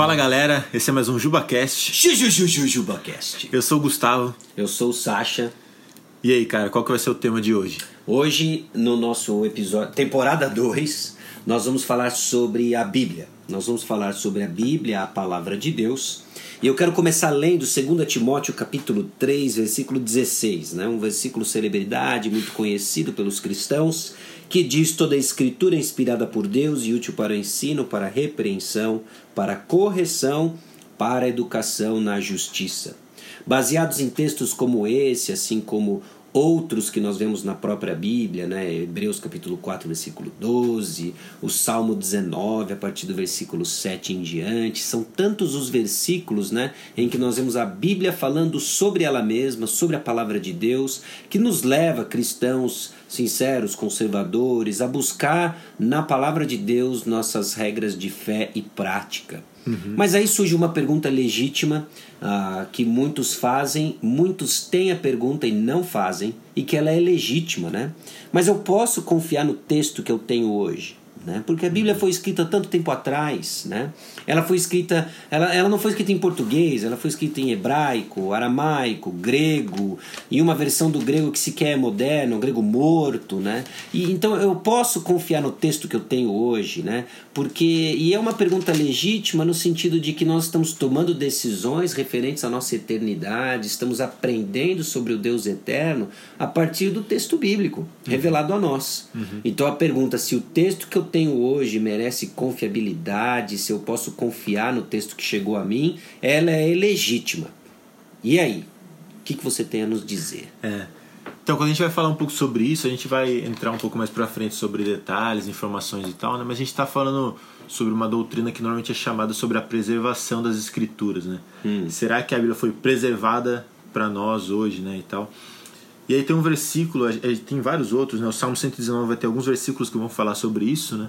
Fala galera, esse é mais um JubaCast. JujujujujubaCast. Eu sou o Gustavo. Eu sou o Sasha. E aí, cara, qual que vai ser o tema de hoje? Hoje, no nosso episódio, temporada 2, nós vamos falar sobre a Bíblia. Nós vamos falar sobre a Bíblia, a palavra de Deus. E eu quero começar lendo 2 Timóteo capítulo 3, versículo 16, né? um versículo celebridade, muito conhecido pelos cristãos, que diz toda a escritura é inspirada por Deus e útil para o ensino, para a repreensão, para a correção, para a educação na justiça. Baseados em textos como esse, assim como outros que nós vemos na própria Bíblia, né? Hebreus capítulo 4, versículo 12, o Salmo 19, a partir do versículo 7 em diante. São tantos os versículos, né, em que nós vemos a Bíblia falando sobre ela mesma, sobre a palavra de Deus, que nos leva cristãos sinceros, conservadores, a buscar na palavra de Deus nossas regras de fé e prática. Mas aí surge uma pergunta legítima uh, que muitos fazem, muitos têm a pergunta e não fazem, e que ela é legítima, né? Mas eu posso confiar no texto que eu tenho hoje? Né? Porque a Bíblia foi escrita tanto tempo atrás, né? Ela foi escrita, ela, ela não foi escrita em português, ela foi escrita em hebraico, aramaico, grego, e uma versão do grego que sequer é moderno, um grego morto, né? E então eu posso confiar no texto que eu tenho hoje, né? Porque e é uma pergunta legítima no sentido de que nós estamos tomando decisões referentes à nossa eternidade, estamos aprendendo sobre o Deus eterno a partir do texto bíblico revelado a nós. Uhum. Então a pergunta se o texto que eu tenho hoje merece confiabilidade, se eu posso confiar no texto que chegou a mim, ela é legítima. E aí? O que, que você tem a nos dizer? É. Então, quando a gente vai falar um pouco sobre isso, a gente vai entrar um pouco mais para frente sobre detalhes, informações e tal, né? Mas a gente está falando sobre uma doutrina que normalmente é chamada sobre a preservação das escrituras, né? Hum. Será que a Bíblia foi preservada para nós hoje, né? E tal. E aí tem um versículo, tem vários outros, né? O Salmo 119 vai ter alguns versículos que vão falar sobre isso, né?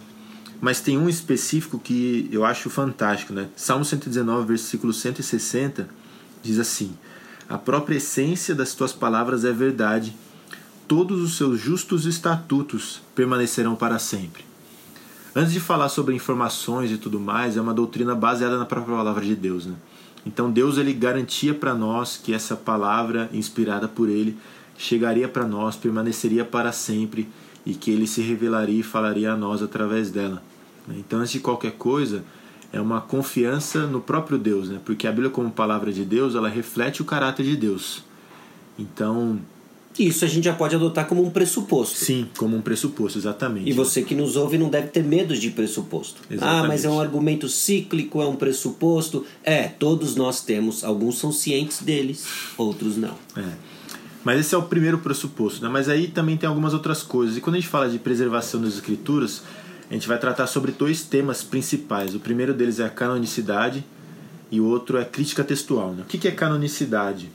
Mas tem um específico que eu acho fantástico, né? Salmo 119, versículo 160, diz assim: A própria essência das tuas palavras é verdade, todos os seus justos estatutos permanecerão para sempre. Antes de falar sobre informações e tudo mais, é uma doutrina baseada na própria palavra de Deus, né? Então Deus ele garantia para nós que essa palavra inspirada por ele chegaria para nós, permaneceria para sempre e que ele se revelaria e falaria a nós através dela. Então, antes de qualquer coisa, é uma confiança no próprio Deus, né? porque a Bíblia, como palavra de Deus, ela reflete o caráter de Deus. Então. Isso a gente já pode adotar como um pressuposto. Sim, como um pressuposto, exatamente. E você que nos ouve não deve ter medo de pressuposto. Exatamente. Ah, mas é um argumento cíclico, é um pressuposto. É, todos nós temos. Alguns são cientes deles, outros não. É. Mas esse é o primeiro pressuposto, né? Mas aí também tem algumas outras coisas. E quando a gente fala de preservação das escrituras, a gente vai tratar sobre dois temas principais. O primeiro deles é a canonicidade e o outro é a crítica textual. Né? O que é canonicidade?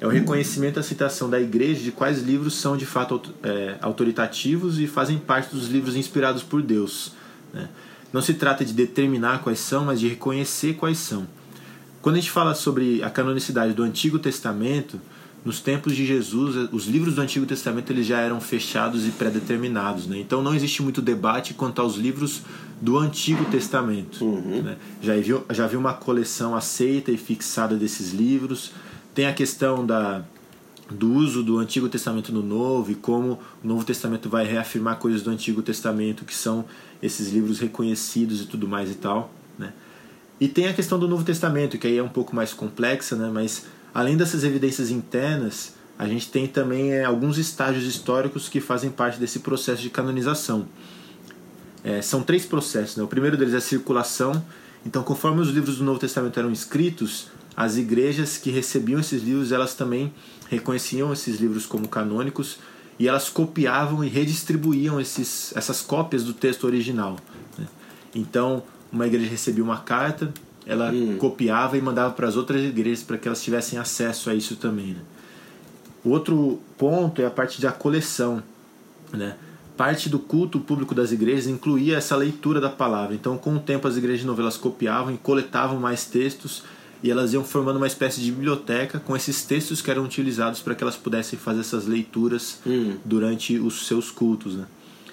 É o reconhecimento e aceitação da igreja de quais livros são de fato é, autoritativos e fazem parte dos livros inspirados por Deus. Né? Não se trata de determinar quais são, mas de reconhecer quais são. Quando a gente fala sobre a canonicidade do Antigo Testamento, nos tempos de Jesus, os livros do Antigo Testamento eles já eram fechados e pré-determinados. Né? Então não existe muito debate quanto aos livros do Antigo Testamento. Uhum. Né? Já, havia, já havia uma coleção aceita e fixada desses livros. Tem a questão da, do uso do Antigo Testamento no Novo e como o Novo Testamento vai reafirmar coisas do Antigo Testamento que são esses livros reconhecidos e tudo mais e tal. Né? E tem a questão do Novo Testamento, que aí é um pouco mais complexa, né? mas Além dessas evidências internas, a gente tem também é, alguns estágios históricos que fazem parte desse processo de canonização. É, são três processos. Né? O primeiro deles é a circulação. Então, conforme os livros do Novo Testamento eram escritos, as igrejas que recebiam esses livros, elas também reconheciam esses livros como canônicos e elas copiavam e redistribuíam esses, essas cópias do texto original. Né? Então, uma igreja recebia uma carta, ela hum. copiava e mandava para as outras igrejas para que elas tivessem acesso a isso também. Né? Outro ponto é a parte da coleção. Né? Parte do culto público das igrejas incluía essa leitura da palavra. Então, com o tempo, as igrejas de novo elas copiavam e coletavam mais textos e elas iam formando uma espécie de biblioteca com esses textos que eram utilizados para que elas pudessem fazer essas leituras hum. durante os seus cultos. Né?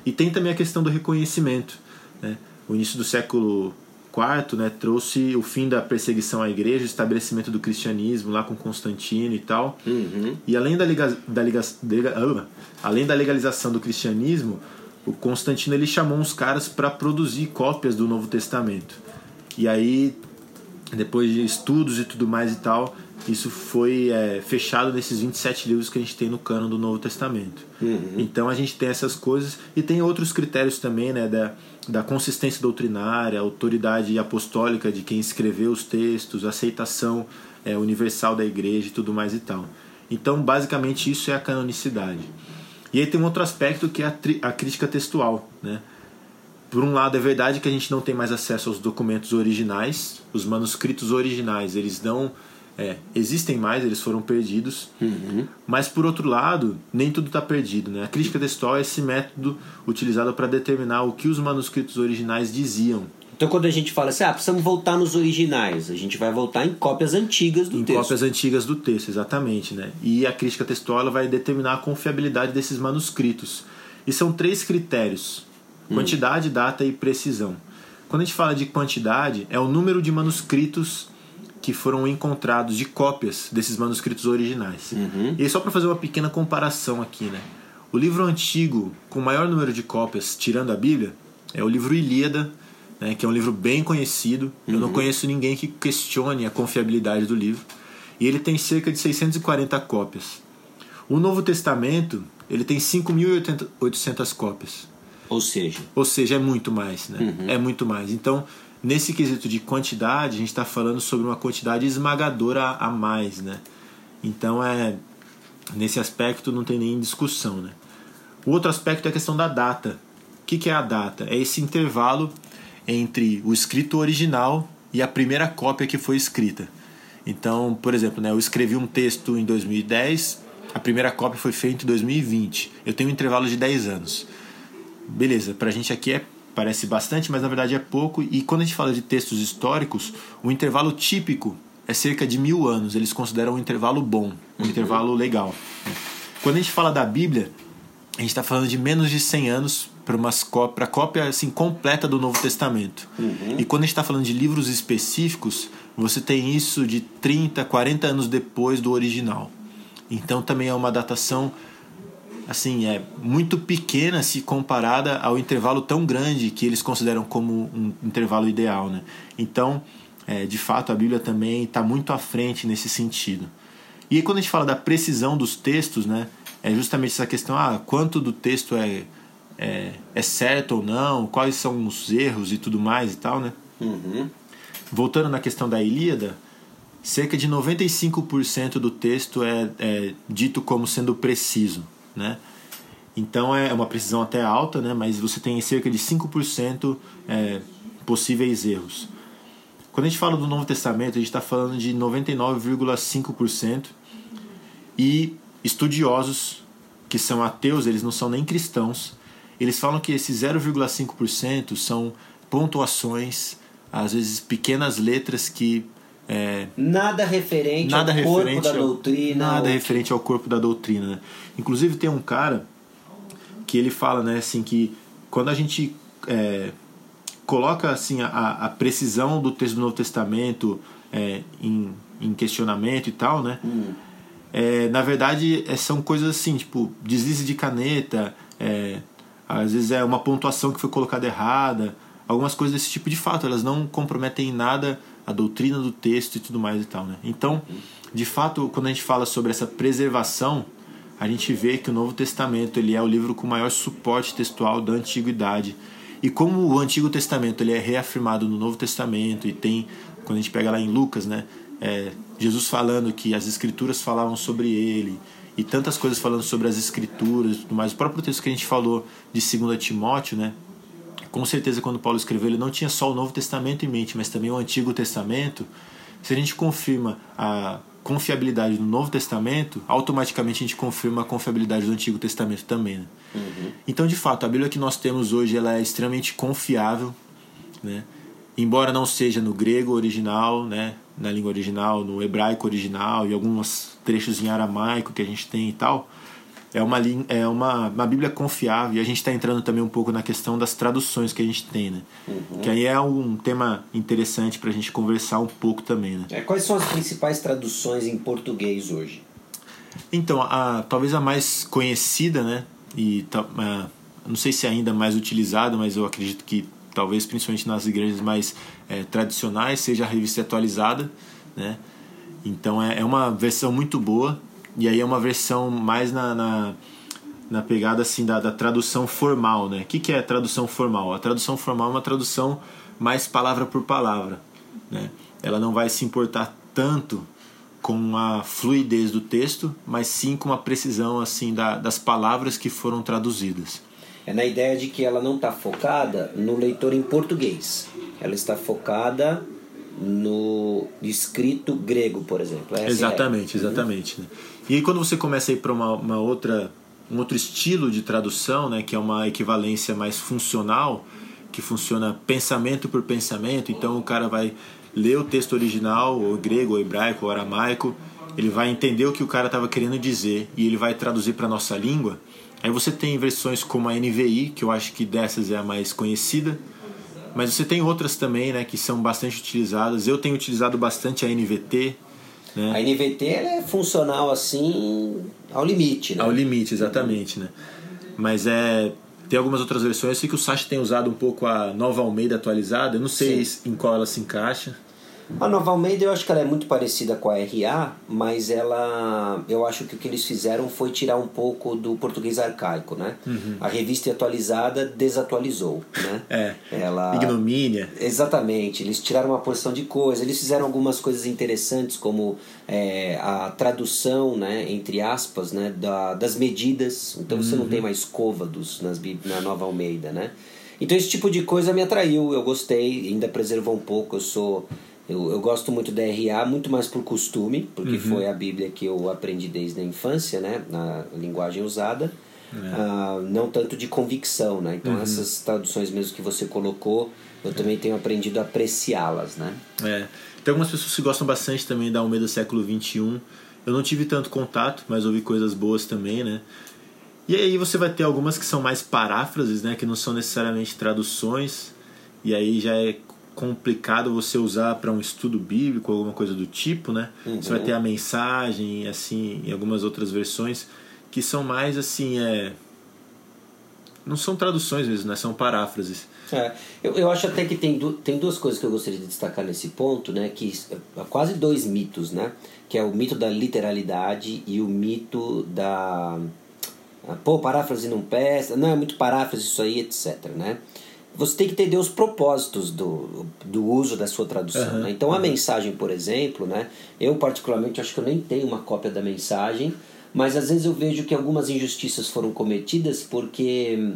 E tem também a questão do reconhecimento. Né? O início do século IV né, trouxe o fim da perseguição à igreja, o estabelecimento do cristianismo lá com Constantino e tal. Uhum. E além da, liga, da, liga, da, além da legalização do cristianismo, o Constantino ele chamou uns caras para produzir cópias do Novo Testamento. E aí, depois de estudos e tudo mais e tal, isso foi é, fechado nesses 27 livros que a gente tem no cano do Novo Testamento. Uhum. Então a gente tem essas coisas e tem outros critérios também, né, da, da consistência doutrinária, autoridade apostólica de quem escreveu os textos, aceitação é, universal da igreja e tudo mais e tal. Então, basicamente, isso é a canonicidade. E aí tem um outro aspecto que é a, a crítica textual, né? Por um lado, é verdade que a gente não tem mais acesso aos documentos originais, os manuscritos originais, eles não é, existem mais, eles foram perdidos. Uhum. Mas por outro lado, nem tudo está perdido. Né? A crítica textual é esse método utilizado para determinar o que os manuscritos originais diziam. Então quando a gente fala assim, ah, precisamos voltar nos originais, a gente vai voltar em cópias antigas do em texto. Em cópias antigas do texto, exatamente. Né? E a crítica textual vai determinar a confiabilidade desses manuscritos. E são três critérios: quantidade, hum. data e precisão. Quando a gente fala de quantidade, é o número de manuscritos que foram encontrados de cópias desses manuscritos originais. Uhum. E só para fazer uma pequena comparação aqui, né? O livro antigo com maior número de cópias, tirando a Bíblia, é o livro Ilíada, né, que é um livro bem conhecido. Uhum. Eu não uhum. conheço ninguém que questione a confiabilidade do livro. E ele tem cerca de 640 cópias. O Novo Testamento, ele tem 5.800 cópias. Ou seja? Ou seja, é muito mais, né? Uhum. É muito mais. Então, nesse quesito de quantidade, a gente está falando sobre uma quantidade esmagadora a mais, né? Então é nesse aspecto não tem nem discussão, né? O outro aspecto é a questão da data. O que, que é a data? É esse intervalo entre o escrito original e a primeira cópia que foi escrita. Então, por exemplo, né, eu escrevi um texto em 2010, a primeira cópia foi feita em 2020. Eu tenho um intervalo de 10 anos. Beleza, pra gente aqui é parece bastante, mas na verdade é pouco. E quando a gente fala de textos históricos, o intervalo típico é cerca de mil anos. Eles consideram um intervalo bom, um uhum. intervalo legal. Quando a gente fala da Bíblia, a gente está falando de menos de 100 anos para a cópia assim, completa do Novo Testamento. Uhum. E quando a gente está falando de livros específicos, você tem isso de 30, 40 anos depois do original. Então também é uma datação assim, é muito pequena se comparada ao intervalo tão grande que eles consideram como um intervalo ideal, né? Então, é, de fato, a Bíblia também está muito à frente nesse sentido. E aí, quando a gente fala da precisão dos textos, né, é justamente essa questão, ah, quanto do texto é, é, é certo ou não, quais são os erros e tudo mais e tal, né? Uhum. Voltando na questão da Ilíada, cerca de 95% do texto é, é dito como sendo preciso né? Então é uma precisão até alta, né? mas você tem cerca de 5% é, possíveis erros. Quando a gente fala do Novo Testamento, a gente está falando de 99,5% e estudiosos que são ateus, eles não são nem cristãos, eles falam que esses 0,5% são pontuações, às vezes pequenas letras que é, nada referente nada ao referente corpo da ao, doutrina. Nada referente ao corpo da doutrina. Né? Inclusive tem um cara que ele fala né, assim, que quando a gente é, coloca assim, a, a, precisão do texto do Novo Testamento é, em, em, questionamento e tal, né? Hum. É, na verdade é, são coisas assim, tipo deslize de caneta, é, às vezes é uma pontuação que foi colocada errada, algumas coisas desse tipo de fato, elas não comprometem em nada a doutrina do texto e tudo mais e tal, né? Então, de fato, quando a gente fala sobre essa preservação, a gente vê que o Novo Testamento ele é o livro com maior suporte textual da antiguidade. E como o Antigo Testamento ele é reafirmado no Novo Testamento e tem, quando a gente pega lá em Lucas, né, é, Jesus falando que as Escrituras falavam sobre ele e tantas coisas falando sobre as Escrituras, mas o próprio texto que a gente falou de 2 Timóteo, né, com certeza quando Paulo escreveu ele não tinha só o Novo Testamento em mente, mas também o Antigo Testamento. Se a gente confirma a confiabilidade do Novo Testamento, automaticamente a gente confirma a confiabilidade do Antigo Testamento também. Né? Uhum. Então, de fato, a Bíblia que nós temos hoje ela é extremamente confiável, né? embora não seja no grego original, né? na língua original, no hebraico original e alguns trechos em aramaico que a gente tem e tal, é uma, é uma, uma Bíblia confiável e a gente está entrando também um pouco na questão das traduções que a gente tem, né? Uhum. Que aí é um tema interessante para a gente conversar um pouco também, né? É, quais são as principais traduções em português hoje? Então, a, talvez a mais conhecida, né? E a, não sei se é ainda mais utilizada, mas eu acredito que talvez principalmente nas igrejas mais é, tradicionais seja a revista atualizada, né? Então é, é uma versão muito boa e aí é uma versão mais na, na, na pegada assim da, da, tradução formal, né? O que, que é tradução formal? A tradução formal é uma tradução mais palavra por palavra, né? Ela não vai se importar tanto com a fluidez do texto, mas sim com a precisão assim da, das palavras que foram traduzidas. É na ideia de que ela não está focada no leitor em português. Ela está focada no escrito grego, por exemplo. Essa exatamente, é exatamente. Né? E aí quando você começa a ir para uma, uma, outra um outro estilo de tradução, né, que é uma equivalência mais funcional, que funciona pensamento por pensamento, então o cara vai ler o texto original, ou grego, ou hebraico, ou aramaico, ele vai entender o que o cara estava querendo dizer e ele vai traduzir para nossa língua. Aí você tem versões como a NVI, que eu acho que dessas é a mais conhecida, mas você tem outras também, né, que são bastante utilizadas. Eu tenho utilizado bastante a NVT. Né? A NVT é funcional assim ao limite, né? Ao limite, exatamente, né? Mas é tem algumas outras versões, eu sei que o Sacha tem usado um pouco a Nova Almeida atualizada, eu não sei Sim. em qual ela se encaixa. A Nova Almeida eu acho que ela é muito parecida com a RA, mas ela. Eu acho que o que eles fizeram foi tirar um pouco do português arcaico, né? Uhum. A revista atualizada desatualizou, né? É. Ela... Ignomínia. Exatamente. Eles tiraram uma porção de coisas, eles fizeram algumas coisas interessantes, como é, a tradução, né, entre aspas, né, da, das medidas. Então você não uhum. tem mais côvados nas, na Nova Almeida, né? Então esse tipo de coisa me atraiu, eu gostei, ainda preservou um pouco, eu sou eu, eu gosto muito da RA, muito mais por costume, porque uhum. foi a Bíblia que eu aprendi desde a infância, né? Na linguagem usada. É. Uh, não tanto de convicção, né? Então uhum. essas traduções mesmo que você colocou, eu também tenho aprendido a apreciá-las, né? É. Tem algumas pessoas que gostam bastante também da Almeida século XXI. Eu não tive tanto contato, mas ouvi coisas boas também, né? E aí você vai ter algumas que são mais paráfrases, né? Que não são necessariamente traduções. E aí já é complicado você usar para um estudo bíblico, alguma coisa do tipo, né? Uhum. Você vai ter a mensagem, assim, em algumas outras versões que são mais assim, é não são traduções mesmo, né? São paráfrases. É, eu, eu acho até que tem, du tem duas coisas que eu gostaria de destacar nesse ponto, né? Que é quase dois mitos, né? Que é o mito da literalidade e o mito da pô, paráfrase não peça, não é muito paráfrase isso aí, etc, né? Você tem que entender os propósitos do, do uso da sua tradução. Uhum, né? Então, a mensagem, por exemplo, né? eu particularmente acho que eu nem tenho uma cópia da mensagem, mas às vezes eu vejo que algumas injustiças foram cometidas porque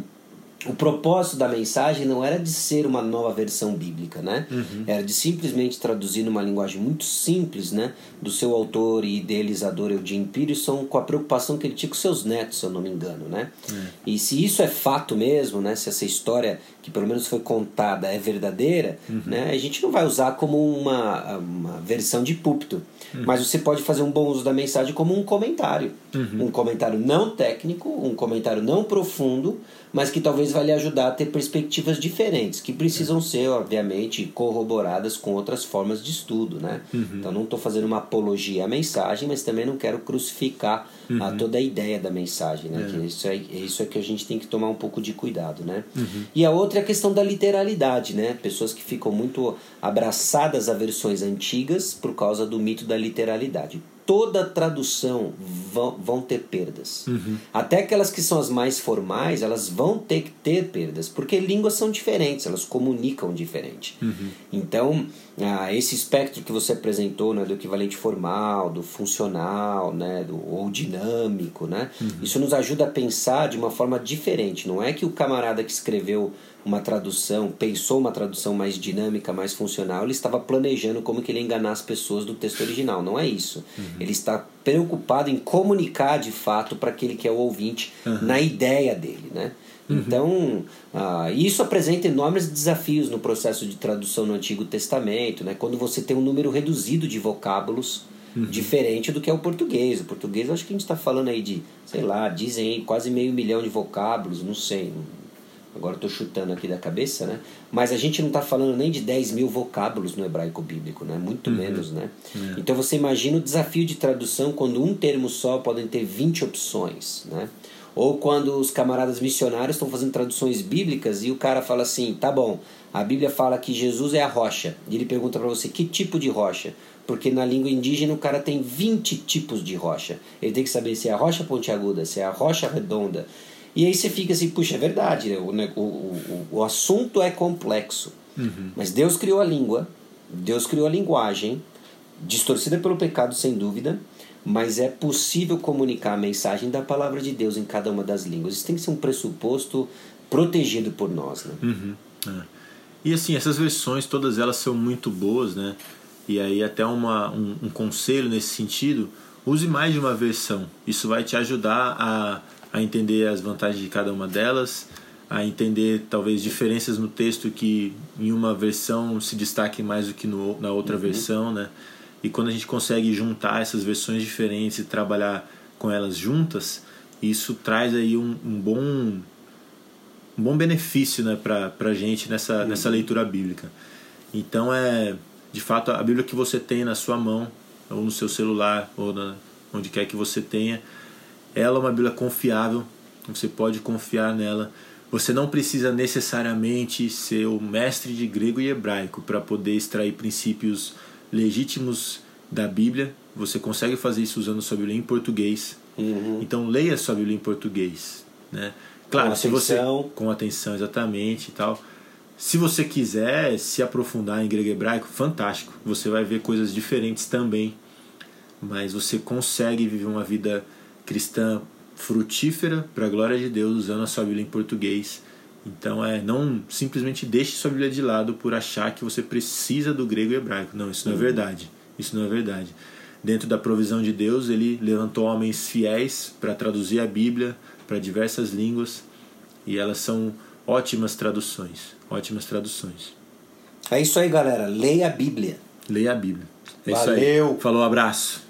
o propósito da mensagem não era de ser uma nova versão bíblica, né? Uhum. Era de simplesmente traduzir numa linguagem muito simples, né? Do seu autor e idealizador Eugene Peterson, com a preocupação que ele tinha com seus netos, se eu não me engano, né? Uhum. E se isso é fato mesmo, né? Se essa história que pelo menos foi contada é verdadeira, uhum. né? A gente não vai usar como uma, uma versão de púlpito, uhum. mas você pode fazer um bom uso da mensagem como um comentário, uhum. um comentário não técnico, um comentário não profundo mas que talvez vai lhe ajudar a ter perspectivas diferentes, que precisam ser, obviamente, corroboradas com outras formas de estudo, né? Uhum. Então não estou fazendo uma apologia à mensagem, mas também não quero crucificar uhum. a toda a ideia da mensagem, né? É. Isso, é, isso é que a gente tem que tomar um pouco de cuidado, né? Uhum. E a outra é a questão da literalidade, né? Pessoas que ficam muito abraçadas a versões antigas por causa do mito da literalidade toda tradução vão, vão ter perdas. Uhum. Até aquelas que são as mais formais, elas vão ter que ter perdas, porque línguas são diferentes, elas comunicam diferente. Uhum. Então, ah, esse espectro que você apresentou, né, do equivalente formal, do funcional, né, do, ou dinâmico, né, uhum. isso nos ajuda a pensar de uma forma diferente. Não é que o camarada que escreveu uma tradução, pensou uma tradução mais dinâmica, mais funcional, ele estava planejando como que ele ia enganar as pessoas do texto original. Não é isso. Uhum. Ele está preocupado em comunicar de fato para aquele que é o ouvinte uhum. na ideia dele, né? Uhum. Então, ah, isso apresenta enormes desafios no processo de tradução no Antigo Testamento, né? Quando você tem um número reduzido de vocábulos, Uhum. Diferente do que é o português. O português, acho que a gente está falando aí de, sei lá, dizem aí quase meio milhão de vocábulos, não sei. Agora estou chutando aqui da cabeça, né? Mas a gente não está falando nem de 10 mil vocábulos no hebraico bíblico, né? Muito uhum. menos, né? É. Então você imagina o desafio de tradução quando um termo só podem ter 20 opções, né? Ou quando os camaradas missionários estão fazendo traduções bíblicas e o cara fala assim: tá bom, a Bíblia fala que Jesus é a rocha. E ele pergunta para você: que tipo de rocha? Porque na língua indígena o cara tem 20 tipos de rocha. Ele tem que saber se é a rocha pontiaguda, se é a rocha redonda. E aí você fica assim: puxa, é verdade, o, o, o, o assunto é complexo. Uhum. Mas Deus criou a língua, Deus criou a linguagem, distorcida pelo pecado, sem dúvida mas é possível comunicar a mensagem da palavra de Deus em cada uma das línguas. Isso tem que ser um pressuposto protegido por nós. Né? Uhum. É. E assim, essas versões, todas elas são muito boas, né? E aí até uma, um, um, conselho nesse sentido, use mais de uma versão. Isso vai te ajudar a, a entender as vantagens de cada uma delas, a entender talvez diferenças no texto que em uma versão se destaque mais do que no, na outra uhum. versão, né? E quando a gente consegue juntar essas versões diferentes e trabalhar com elas juntas, isso traz aí um, um bom um bom benefício né, para a gente nessa, nessa leitura bíblica. Então é de fato a Bíblia que você tem na sua mão, ou no seu celular, ou na, onde quer que você tenha, ela é uma Bíblia confiável, você pode confiar nela. Você não precisa necessariamente ser o mestre de grego e hebraico para poder extrair princípios legítimos da Bíblia. Você consegue fazer isso usando sua Bíblia em português. Uhum. Então leia sua Bíblia em português, né? Claro, com se você com atenção exatamente e tal. Se você quiser se aprofundar em grego e hebraico, fantástico. Você vai ver coisas diferentes também. Mas você consegue viver uma vida cristã frutífera para a glória de Deus usando a sua Bíblia em português então é não simplesmente deixe sua Bíblia de lado por achar que você precisa do grego e hebraico. Não, isso não é uhum. verdade. Isso não é verdade. Dentro da provisão de Deus, ele levantou homens fiéis para traduzir a Bíblia para diversas línguas e elas são ótimas traduções, ótimas traduções. É isso aí, galera. Leia a Bíblia. Leia a Bíblia. É Valeu. Falou, abraço.